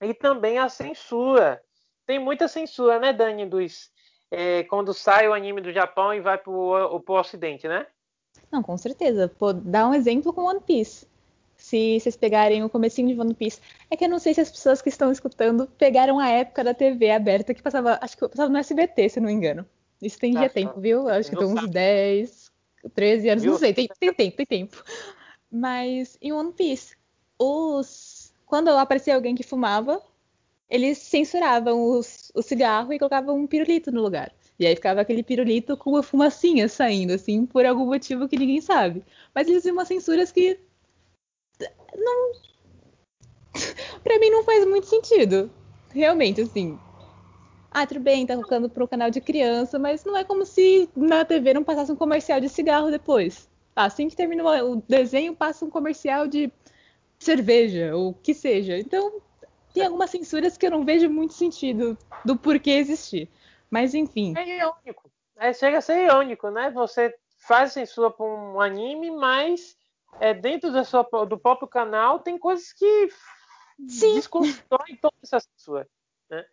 E também a censura. Tem muita censura, né, Dani, dos, é, quando sai o anime do Japão e vai pro, pro Ocidente, né? Não, com certeza. Pô, dá um exemplo com One Piece. Se vocês pegarem o comecinho de One Piece. É que eu não sei se as pessoas que estão escutando pegaram a época da TV aberta que passava, acho que passava no SBT, se não me engano. Isso tem já tempo, viu? Acho que tem uns 10, 13 anos, viu? não sei, tem, tem tempo, tem tempo. Mas em One Piece, os quando aparecia alguém que fumava, eles censuravam os, o cigarro e colocavam um pirulito no lugar. E aí ficava aquele pirulito com uma fumacinha saindo, assim, por algum motivo que ninguém sabe. Mas eles tinham umas censuras que. Não. pra mim não faz muito sentido. Realmente, assim. Ah, tudo bem, tá colocando pro canal de criança, mas não é como se na TV não passasse um comercial de cigarro depois. Assim que termina o desenho, passa um comercial de cerveja, ou o que seja. Então, tem algumas censuras que eu não vejo muito sentido do porquê existir. Mas enfim. É irônico. É, chega a ser irônico, né? Você faz censura para um anime, mas é, dentro da sua, do próprio canal tem coisas que desconstroem toda essa censura. Né?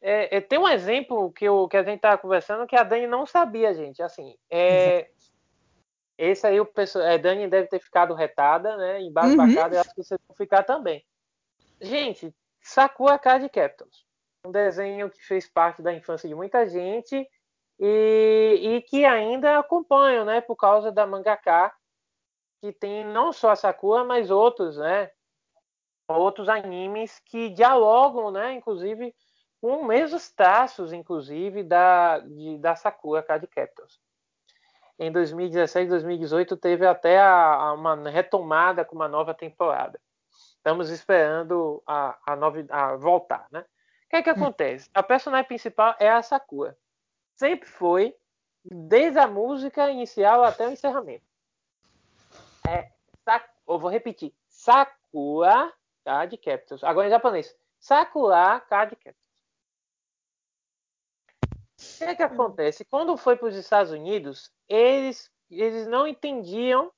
É, é, tem um exemplo que, eu, que a gente estava conversando que a Dani não sabia, gente. Assim, é, esse aí o pessoal, a é, Dani deve ter ficado retada, né? Embasbacada, uhum. e acho que você vai ficar também. Gente, Sakura Card Captors. Um desenho que fez parte da infância de muita gente e, e que ainda acompanho, né? Por causa da mangaka, que tem não só a Sakura, mas outros, né? Outros animes que dialogam, né? Inclusive com os mesmos traços, inclusive, da, de, da Sakura Card Captors. Em 2017 2018 teve até a, a uma retomada com uma nova temporada. Estamos esperando a, a, novi, a voltar, né? O que é que hum. acontece? A personagem principal é a Sakura. Sempre foi, desde a música inicial até o encerramento. É, eu vou repetir. Sakura Card Captors. Agora em japonês. Sakura Card Captors. O que é que acontece? Quando foi para os Estados Unidos, eles, eles não entendiam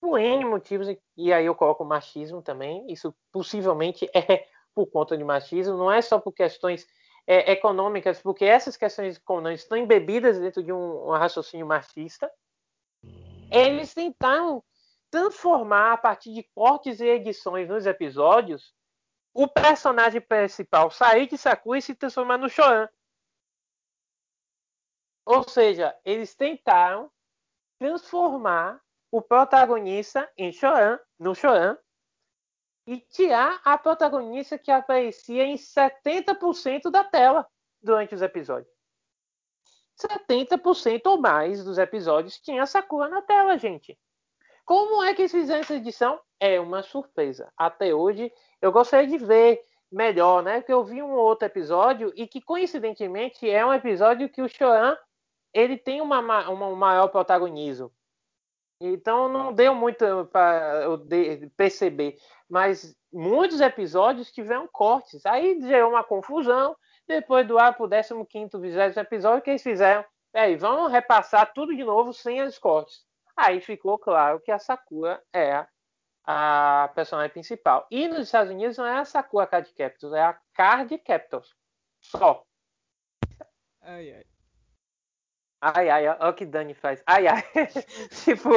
por N motivos, e aí eu coloco machismo também, isso possivelmente é por conta de machismo, não é só por questões é, econômicas, porque essas questões econômicas estão embebidas dentro de um, um raciocínio machista. Eles tentaram transformar, a partir de cortes e edições nos episódios, o personagem principal sair de Sakura e se transformar no Shoran. Ou seja, eles tentaram transformar o protagonista em Choran, no Choran e tirar a protagonista que aparecia em 70% da tela durante os episódios. 70% ou mais dos episódios tinha Sakura na tela, gente. Como é que eles fizeram essa edição? É uma surpresa. Até hoje, eu gostaria de ver melhor, né? Porque eu vi um outro episódio e que, coincidentemente, é um episódio que o Choran ele tem uma, uma, um maior protagonismo. Então não deu muito para eu perceber, mas muitos episódios tiveram cortes. Aí gerou uma confusão. Depois do ar para o 15 20 episódio, que eles fizeram? É, vamos repassar tudo de novo sem os cortes. Aí ficou claro que a Sakura é a personagem principal. E nos Estados Unidos não é a Sakura Card Captors, é a Card Captors. Só. Ai, ai. Ai, ai, olha o que Dani faz. Ai, ai. tipo,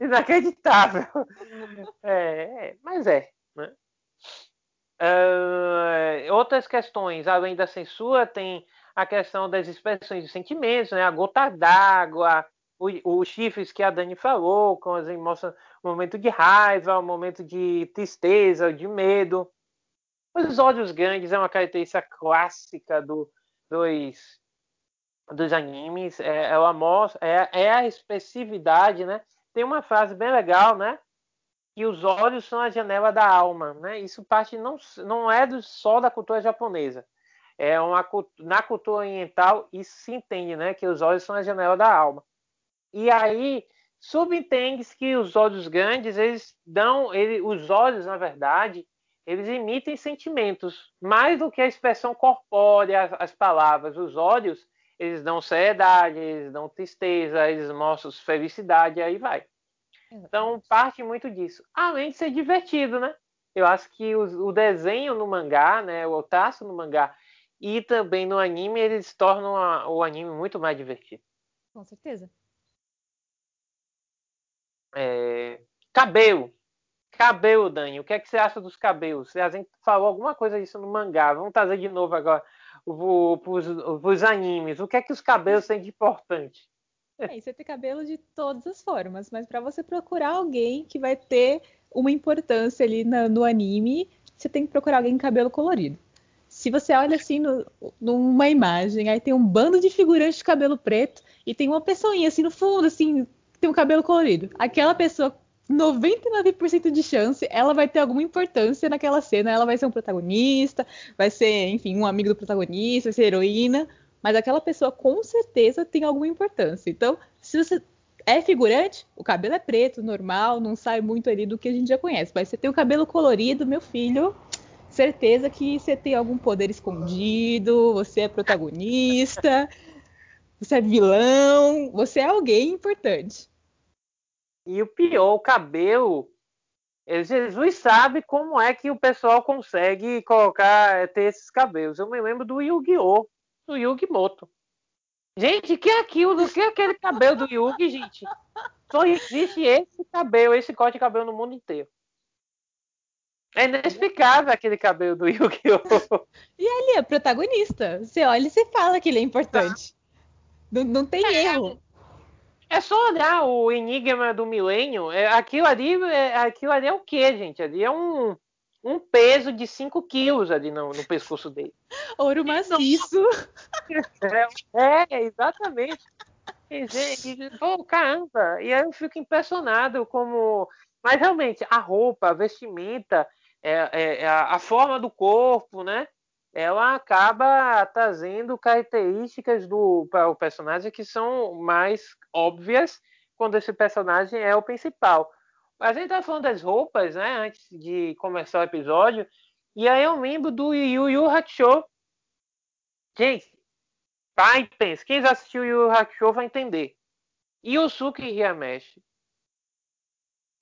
inacreditável. É, é mas é. Né? Uh, outras questões, além da censura, tem a questão das expressões de sentimentos, né? a gota d'água, os chifres que a Dani falou, com as emoções, o momento de raiva, o momento de tristeza, de medo. Os olhos grandes é uma característica clássica do, dos dos animes, é, ela mostra, é, é a expressividade, né? Tem uma frase bem legal, né? Que os olhos são a janela da alma, né? Isso parte não, não é do, só da cultura japonesa. É uma na cultura oriental isso se entende, né? Que os olhos são a janela da alma. E aí subentende que os olhos grandes eles dão, ele, os olhos na verdade eles emitem sentimentos, mais do que a expressão corpórea, as, as palavras. Os olhos, eles dão seriedade, eles dão tristeza, eles mostram felicidade, aí vai. Então, parte muito disso. Além de ser divertido, né? Eu acho que o, o desenho no mangá, né, o traço no mangá e também no anime, eles tornam a, o anime muito mais divertido. Com certeza. É... Cabelo. Cabelo, Dani. O que é que você acha dos cabelos? A gente falou alguma coisa disso no mangá. Vamos trazer de novo agora para os animes. O que é que os cabelos têm de importante? É, você tem cabelo de todas as formas, mas para você procurar alguém que vai ter uma importância ali na, no anime, você tem que procurar alguém com cabelo colorido. Se você olha assim no, numa imagem, aí tem um bando de figurantes de cabelo preto e tem uma pessoinha assim no fundo, assim, tem um cabelo colorido. Aquela pessoa 99% de chance ela vai ter alguma importância naquela cena. Ela vai ser um protagonista, vai ser, enfim, um amigo do protagonista, vai ser heroína. Mas aquela pessoa com certeza tem alguma importância. Então, se você é figurante, o cabelo é preto, normal, não sai muito ali do que a gente já conhece. Mas você tem o cabelo colorido, meu filho, certeza que você tem algum poder escondido, você é protagonista, você é vilão, você é alguém importante. E o pior, o cabelo. Jesus sabe como é que o pessoal consegue colocar, ter esses cabelos. Eu me lembro do Yu-Gi-Oh! Do Yugi Moto. Gente, que é aquilo? Que é aquele cabelo do Yugi, gente? Só existe esse cabelo, esse corte de cabelo no mundo inteiro. É inexplicável aquele cabelo do Yu-Gi-Oh! E ele é protagonista. Você olha e você fala que ele é importante. Não, não tem é, erro. É só olhar o Enigma do Milênio. É, aquilo, ali, é, aquilo ali é o quê, gente? Ali é um, um peso de 5 quilos ali no, no, pescoço dele. Ouro maciço. É, é exatamente. E, gente, pô, caramba. E aí eu fico impressionado como. Mas realmente, a roupa, a vestimenta, é, é, é a, a forma do corpo, né? Ela acaba trazendo características do para o personagem que são mais óbvias quando esse personagem é o principal. A gente tá falando das roupas, né, antes de começar o episódio, e aí eu lembro do Yu Yu Hakusho. Gente, pai, pensa, quem já assistiu Yu Yu Hakusho vai entender. Yusuke Hyameshi,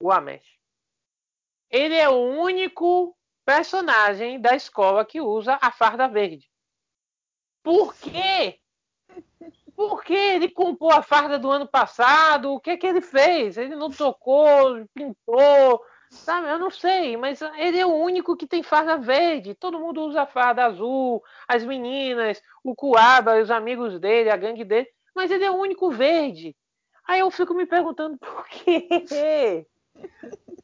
o Amesh, ele é o único personagem da escola que usa a farda verde. Por quê? Porque ele comprou a farda do ano passado? O que é que ele fez? Ele não tocou, pintou, sabe? Eu não sei, mas ele é o único que tem farda verde. Todo mundo usa farda azul, as meninas, o Kuaba, os amigos dele, a gangue dele, mas ele é o único verde. Aí eu fico me perguntando por quê?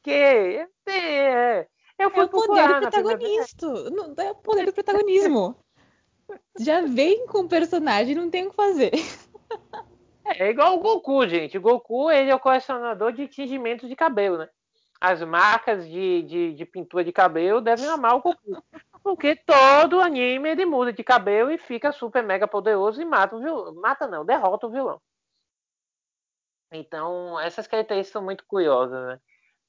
que é, eu fui é o poder do protagonista. É o poder do protagonismo. Já vem com o personagem, não tem o que fazer. É igual o Goku, gente. O Goku ele é o colecionador de tingimentos de cabelo, né? As marcas de, de, de, pintura de cabelo devem amar o Goku. Porque todo anime ele muda de cabelo e fica super mega poderoso e mata o vilão. Mata não, derrota o vilão. Então, essas características são muito curiosas, né?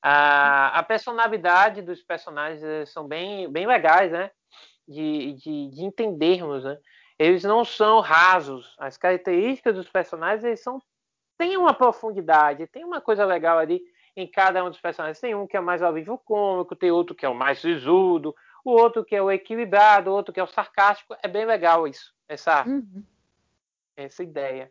A, a personalidade dos personagens eh, são bem, bem legais, né? De, de, de entendermos, né? Eles não são rasos. As características dos personagens eles são tem uma profundidade, tem uma coisa legal ali em cada um dos personagens. Tem um que é mais ao vivo cômico, tem outro que é o mais sisudo, o outro que é o equilibrado, o outro que é o sarcástico. É bem legal isso, essa, uhum. essa ideia.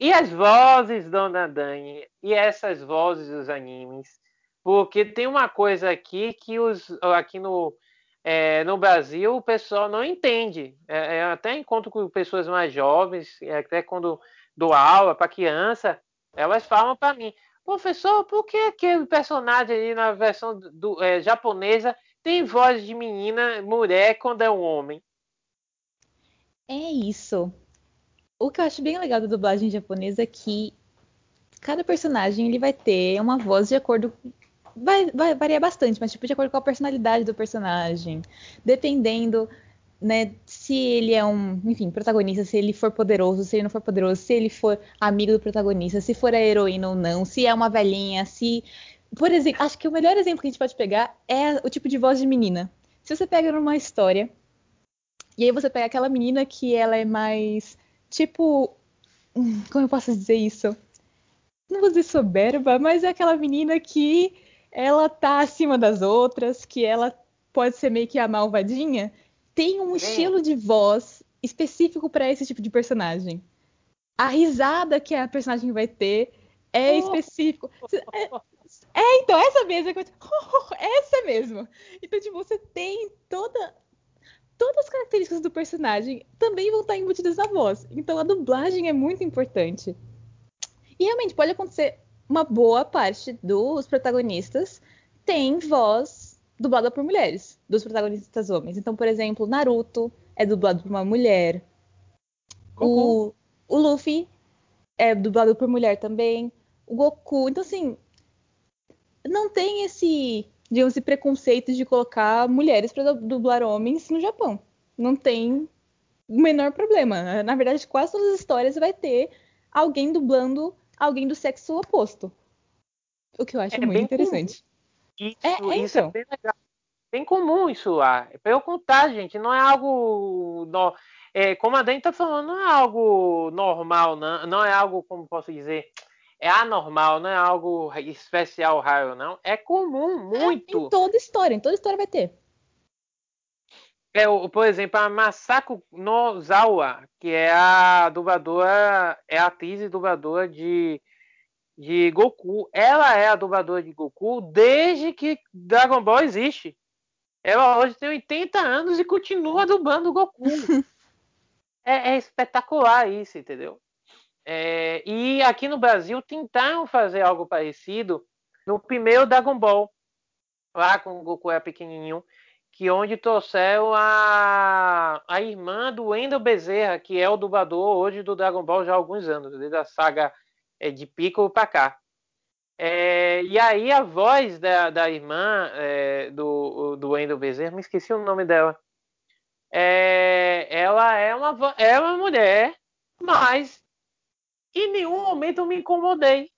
E as vozes, Dona Dani, e essas vozes dos animes, porque tem uma coisa aqui que os aqui no é, no Brasil o pessoal não entende. É, é, até encontro com pessoas mais jovens, até quando dou aula para criança, elas falam para mim, professor, por que aquele personagem ali na versão do, é, japonesa tem voz de menina, mulher quando é um homem? É isso o que eu acho bem legal da dublagem japonesa é que cada personagem ele vai ter uma voz de acordo vai, vai variar bastante, mas tipo de acordo com a personalidade do personagem, dependendo, né, se ele é um, enfim, protagonista, se ele for poderoso, se ele não for poderoso, se ele for amigo do protagonista, se for a heroína ou não, se é uma velhinha, se Por exemplo, acho que o melhor exemplo que a gente pode pegar é o tipo de voz de menina. Se você pega numa história, e aí você pega aquela menina que ela é mais, tipo, como eu posso dizer isso? Não vou dizer soberba, mas é aquela menina que ela tá acima das outras, que ela pode ser meio que a malvadinha. Tem um estilo de voz específico para esse tipo de personagem. A risada que a personagem vai ter é específico. É, é, então, essa mesmo. Essa mesmo. Então, tipo, você tem toda. Todas as características do personagem também vão estar embutidas na voz. Então, a dublagem é muito importante. E realmente pode acontecer uma boa parte dos protagonistas tem voz dublada por mulheres, dos protagonistas homens. Então, por exemplo, Naruto é dublado por uma mulher. O, o Luffy é dublado por mulher também. O Goku. Então, assim, não tem esse, digamos, esse preconceito de colocar mulheres para dublar homens no Japão. Não tem o menor problema. Na verdade, quase todas as histórias vai ter alguém dublando alguém do sexo oposto. O que eu acho é muito interessante. Isso, é, é, isso é então. é bem legal. Bem comum isso lá. É pra eu contar, gente. Não é algo. No... É, como a Dani tá falando, não é algo normal, não, não é algo, como posso dizer, é anormal, não é algo especial, raro, não. É comum, muito. É, em toda história, em toda história vai ter. É, por exemplo, a Masako Nozawa, que é a dubladora, é a atriz e dubladora de, de Goku. Ela é a dubladora de Goku desde que Dragon Ball existe. Ela hoje tem 80 anos e continua dublando Goku. é, é espetacular isso, entendeu? É, e aqui no Brasil tentaram fazer algo parecido no primeiro Dragon Ball, lá com o Goku era pequenininho, que onde trouxeram a, a irmã do Wendel Bezerra, que é o dublador hoje do Dragon Ball já há alguns anos, desde a saga é, de Piccolo para cá. É, e aí a voz da, da irmã é, do, do Wendel Bezerra, me esqueci o nome dela. É, ela é uma, é uma mulher, mas em nenhum momento eu me incomodei.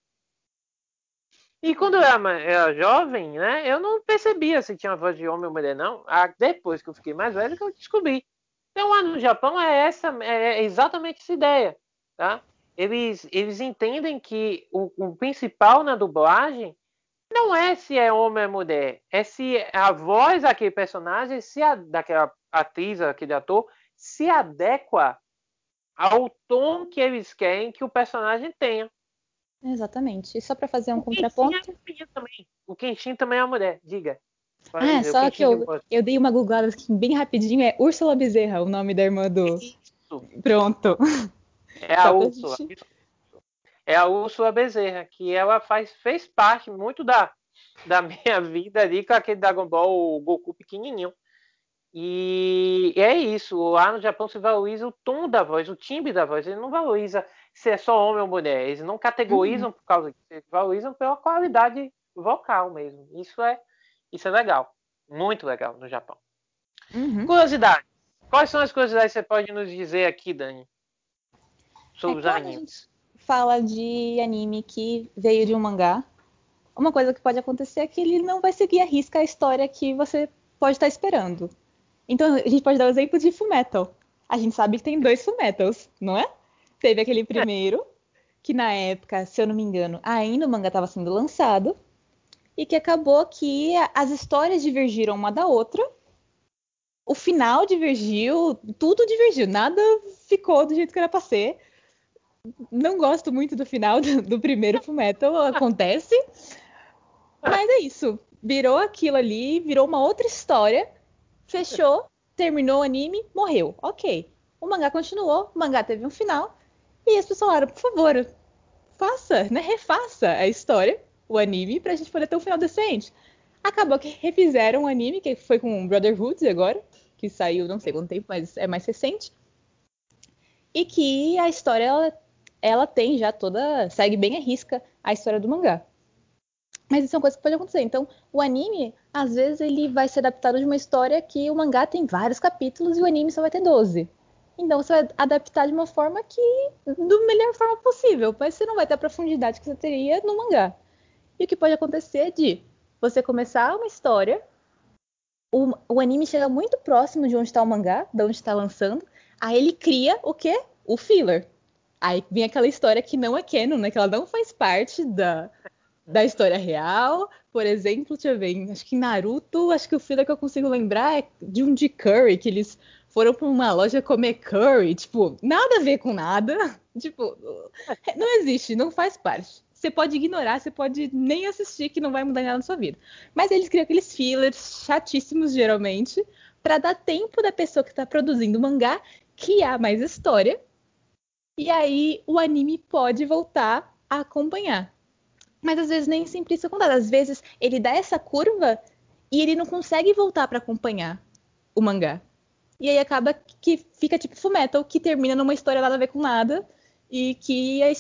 E quando eu era, jovem, né, eu não percebia se tinha voz de homem ou mulher, não. Ah, depois que eu fiquei mais velho que eu descobri. Então lá no Japão é essa, é exatamente essa ideia, tá? Eles, eles entendem que o, o principal na dublagem não é se é homem ou mulher, é se a voz daquele personagem, se a, daquela atriz, aquele ator, se adequa ao tom que eles querem que o personagem tenha. Exatamente. E só para fazer um o contraponto. É também. O Kenshin também é uma mulher, diga. Pode ah, dizer, só que eu, eu dei uma googlada aqui bem rapidinho, é Úrsula Bezerra, o nome da irmã do. Isso. Pronto. É a Úrsula. Gente... É a Úrsula Bezerra, que ela faz, fez parte muito da, da minha vida ali com aquele Dragon Ball o Goku pequenininho. E é isso. Lá no Japão se valoriza o tom da voz, o timbre da voz. Ele não valoriza se é só homem ou mulher. Eles não categorizam uhum. por causa disso. Eles valorizam pela qualidade vocal mesmo. Isso é, isso é legal. Muito legal no Japão. Uhum. Curiosidade. Quais são as curiosidades que você pode nos dizer aqui, Dani? Sobre é os animes. fala de anime que veio de um mangá. Uma coisa que pode acontecer é que ele não vai seguir a risca a história que você pode estar esperando. Então, a gente pode dar o exemplo de Fullmetal. A gente sabe que tem dois Fullmetals, não é? Teve aquele primeiro, que na época, se eu não me engano, ainda o manga estava sendo lançado, e que acabou que as histórias divergiram uma da outra. O final divergiu, tudo divergiu, nada ficou do jeito que era pra ser. Não gosto muito do final do, do primeiro Fullmetal, acontece. Mas é isso. Virou aquilo ali, virou uma outra história fechou, terminou o anime, morreu. Ok. O mangá continuou, o mangá teve um final. E as pessoas falaram, por favor, faça, né? Refaça a história, o anime, pra gente poder ter um final decente. Acabou que refizeram o anime, que foi com Brotherhood agora, que saiu não sei quanto tempo, mas é mais recente. E que a história, ela, ela tem já toda. segue bem a risca a história do mangá. Mas isso é uma coisa que pode acontecer. Então, o anime, às vezes, ele vai ser adaptado de uma história que o mangá tem vários capítulos e o anime só vai ter 12. Então, você vai adaptar de uma forma que. da melhor forma possível, mas você não vai ter a profundidade que você teria no mangá. E o que pode acontecer é de você começar uma história, o, o anime chega muito próximo de onde está o mangá, de onde está lançando, aí ele cria o quê? O filler. Aí vem aquela história que não é canon, né? Que ela não faz parte da, da história real. Por exemplo, deixa eu ver, acho que em Naruto, acho que o filler que eu consigo lembrar é de um de curry, que eles foram para uma loja comer curry, tipo, nada a ver com nada. Tipo, não existe, não faz parte. Você pode ignorar, você pode nem assistir, que não vai mudar nada na sua vida. Mas eles criam aqueles fillers chatíssimos, geralmente, para dar tempo da pessoa que está produzindo o mangá criar mais história. E aí o anime pode voltar a acompanhar. Mas às vezes nem sempre isso acontece. Às vezes ele dá essa curva e ele não consegue voltar para acompanhar o mangá. E aí acaba que fica tipo Fullmetal, que termina numa história nada a ver com nada e que a,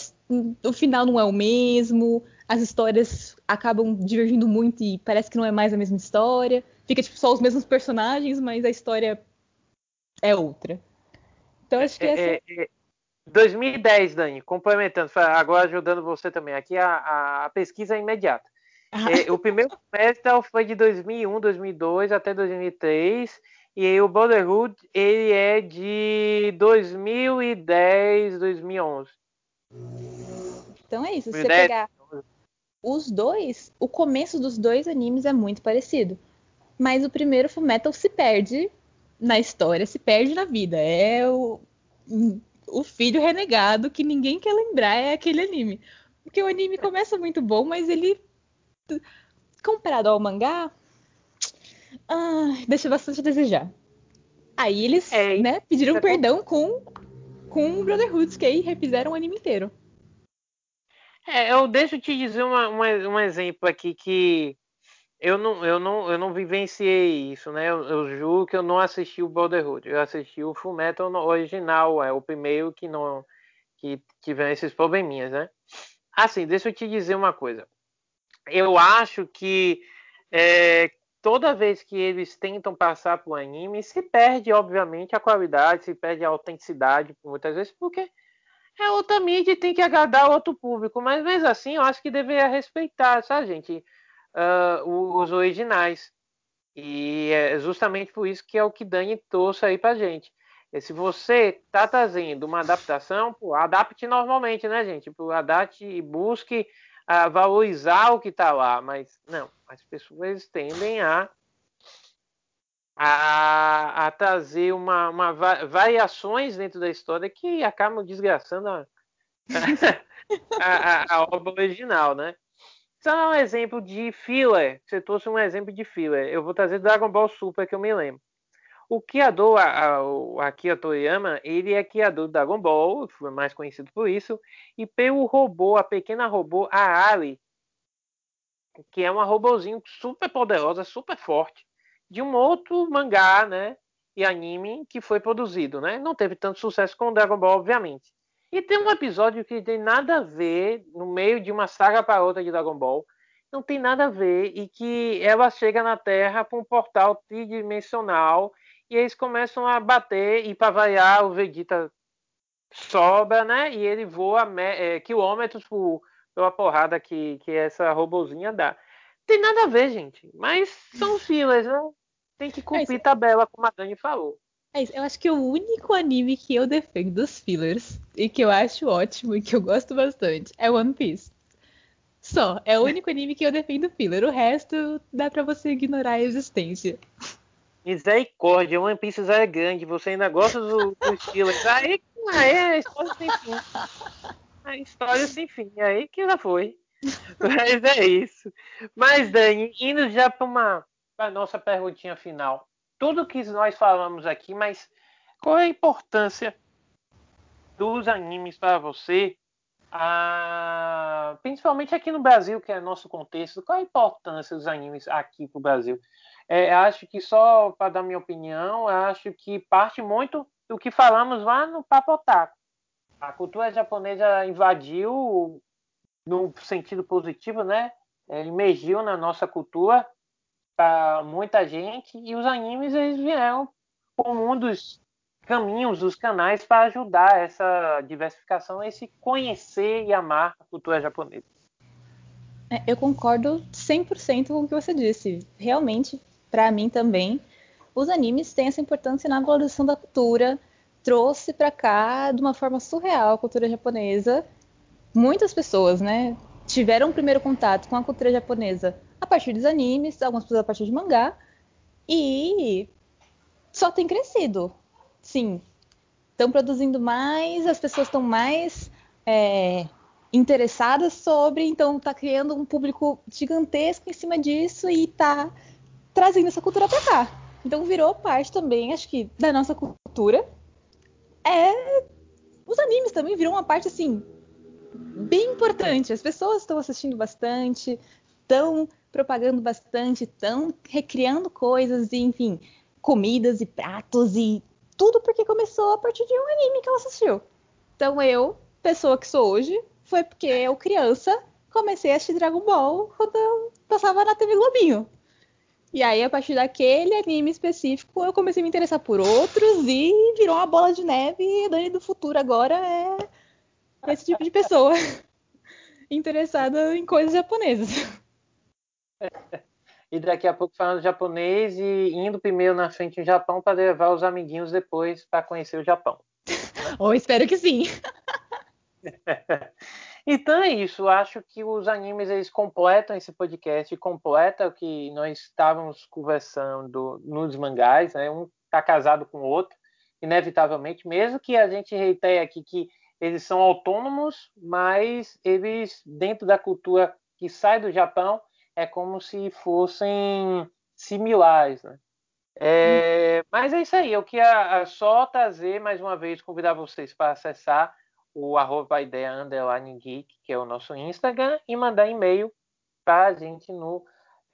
o final não é o mesmo, as histórias acabam divergindo muito e parece que não é mais a mesma história. Fica tipo só os mesmos personagens, mas a história é outra. Então acho que é, essa... é, é 2010, Dani, complementando, agora ajudando você também. Aqui a, a pesquisa é imediata. Ah. É, o primeiro metal foi de 2001, 2002 até 2003 e o Brotherhood, ele é de 2010, 2011. Então é isso. Se você pegar os dois, o começo dos dois animes é muito parecido. Mas o primeiro Fullmetal se perde na história, se perde na vida. É o, o filho renegado que ninguém quer lembrar é aquele anime. Porque o anime começa muito bom, mas ele comparado ao mangá, ah, deixa bastante a desejar. Aí eles é, né, pediram é perdão com, com o Brotherhood, que aí refizeram o anime inteiro. É, eu deixo te dizer uma, uma, um exemplo aqui que eu não, eu não, eu não vivenciei isso, né? Eu, eu juro que eu não assisti o Brotherhood. Eu assisti o Fullmetal original, é o primeiro que não que tiveram esses probleminhas, né? Assim, deixa eu te dizer uma coisa. Eu acho que é, toda vez que eles tentam passar para o anime, se perde, obviamente, a qualidade, se perde a autenticidade, muitas vezes, porque é outra mídia e tem que agradar outro público. Mas mesmo assim, eu acho que deveria respeitar, sabe, gente, uh, os originais. E é justamente por isso que é o que Dani trouxe aí pra gente. E se você está trazendo uma adaptação, pô, adapte normalmente, né, gente? Pô, adapte e busque a valorizar o que está lá, mas não, as pessoas tendem a a, a trazer uma, uma variações dentro da história que acabam desgraçando a, a, a, obra original, né? Só um exemplo de filler. Você trouxe um exemplo de filler. Eu vou trazer Dragon Ball Super que eu me lembro. O criador, a, a, o Akira Toriyama, ele é criador do Dragon Ball, foi mais conhecido por isso, e pelo robô, a pequena robô, a Ali, que é uma robôzinho super poderosa, super forte, de um outro mangá, né, e anime que foi produzido, né? Não teve tanto sucesso com o Dragon Ball, obviamente. E tem um episódio que tem nada a ver, no meio de uma saga para outra de Dragon Ball, não tem nada a ver, e que ela chega na Terra para um portal tridimensional e eles começam a bater e para variar o Vegeta sobra, né? E ele voa é, quilômetros por, pela porrada que, que essa robozinha dá. Tem nada a ver, gente. Mas são filas, né? Tem que cumprir é tabela, como a Dani falou. É isso. Eu acho que o único anime que eu defendo dos fillers e que eu acho ótimo e que eu gosto bastante é One Piece. Só. É o único anime que eu defendo filler. O resto dá para você ignorar a existência. Misericórdia, One Piece é grande, você ainda gosta do, do estilo. Aí, aí a história sem fim. A história sem fim, aí que já foi. Mas é isso. Mas, Dani, indo já para uma pra nossa perguntinha final. Tudo que nós falamos aqui, mas qual é a importância dos animes para você? Ah, principalmente aqui no Brasil, que é nosso contexto, qual é a importância dos animes aqui para o Brasil? É, acho que só para dar minha opinião, acho que parte muito do que falamos lá no Papo Otaku. A cultura japonesa invadiu no sentido positivo, né? É, emergiu na nossa cultura para muita gente e os animes eles vieram como um dos caminhos, dos canais para ajudar essa diversificação, esse conhecer e amar a cultura japonesa. É, eu concordo 100% com o que você disse. Realmente, para mim também, os animes têm essa importância na valorização da cultura, trouxe para cá de uma forma surreal a cultura japonesa. Muitas pessoas, né, tiveram um primeiro contato com a cultura japonesa a partir dos animes, algumas pessoas a partir de mangá, e só tem crescido. Sim, estão produzindo mais, as pessoas estão mais é, interessadas sobre, então está criando um público gigantesco em cima disso e está trazendo essa cultura para cá. Então virou parte também, acho que, da nossa cultura. É. Os animes também viram uma parte assim bem importante. As pessoas estão assistindo bastante, estão propagando bastante, estão recriando coisas, e, enfim, comidas e pratos e tudo porque começou a partir de um anime que ela assistiu. Então eu, pessoa que sou hoje, foi porque eu, criança, comecei a assistir Dragon Ball quando eu passava na TV Globinho. E aí, a partir daquele anime específico, eu comecei a me interessar por outros e virou uma bola de neve. E Dani do futuro agora é esse tipo de pessoa interessada em coisas japonesas. E daqui a pouco falando japonês e indo primeiro na frente no Japão para levar os amiguinhos depois para conhecer o Japão. Ou oh, espero que sim. Então é isso, acho que os animes eles completam esse podcast, completa o que nós estávamos conversando nos mangás, né? Um está casado com o outro, inevitavelmente, mesmo que a gente reitere aqui que eles são autônomos, mas eles dentro da cultura que sai do Japão é como se fossem similares, né? É, mas é isso aí, eu queria só trazer mais uma vez, convidar vocês para acessar o arroba ideia underline geek, que é o nosso Instagram, e mandar e-mail para a gente no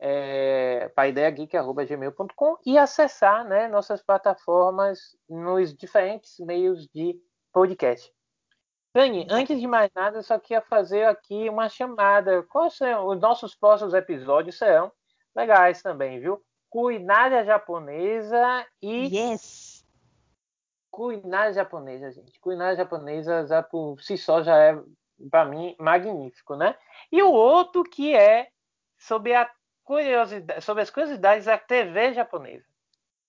é, para ideiageek.gmail.com e acessar né, nossas plataformas nos diferentes meios de podcast. Dani, antes de mais nada, eu só queria fazer aqui uma chamada. Os nossos próximos episódios serão legais também, viu? Culinária japonesa e yes culinária japonesa, gente. Culinária japonesa já por si só já é, para mim, magnífico, né? E o outro que é sobre a curiosidade, sobre as curiosidades da TV japonesa.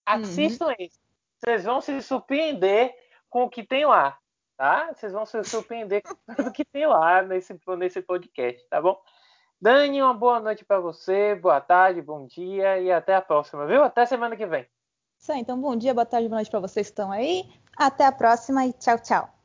Assistam uhum. isso. Vocês vão se surpreender com o que tem lá, tá? Vocês vão se surpreender com o que tem lá nesse, nesse podcast, tá bom? Dani, uma boa noite para você, boa tarde, bom dia e até a próxima, viu? Até semana que vem. Isso aí, então bom dia, boa tarde, boa noite para vocês que estão aí. Até a próxima e tchau, tchau.